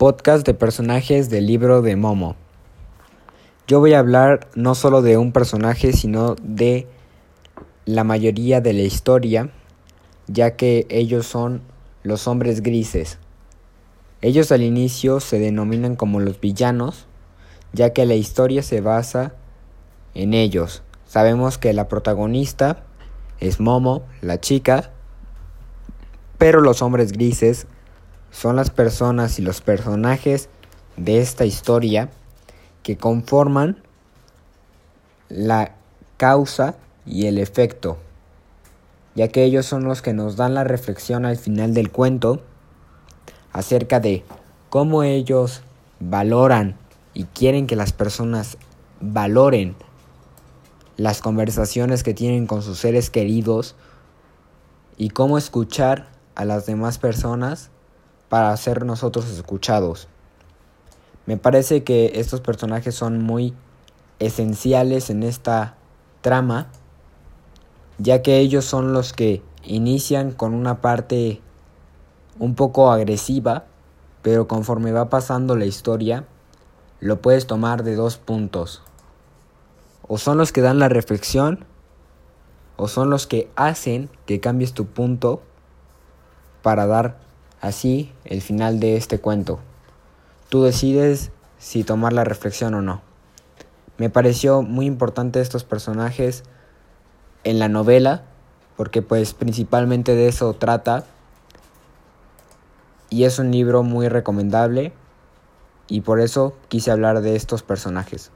podcast de personajes del libro de Momo. Yo voy a hablar no solo de un personaje, sino de la mayoría de la historia, ya que ellos son los hombres grises. Ellos al inicio se denominan como los villanos, ya que la historia se basa en ellos. Sabemos que la protagonista es Momo, la chica, pero los hombres grises son las personas y los personajes de esta historia que conforman la causa y el efecto, ya que ellos son los que nos dan la reflexión al final del cuento acerca de cómo ellos valoran y quieren que las personas valoren las conversaciones que tienen con sus seres queridos y cómo escuchar a las demás personas para ser nosotros escuchados. Me parece que estos personajes son muy esenciales en esta trama, ya que ellos son los que inician con una parte un poco agresiva, pero conforme va pasando la historia, lo puedes tomar de dos puntos. O son los que dan la reflexión, o son los que hacen que cambies tu punto para dar Así, el final de este cuento. Tú decides si tomar la reflexión o no. Me pareció muy importante estos personajes en la novela, porque pues principalmente de eso trata. Y es un libro muy recomendable y por eso quise hablar de estos personajes.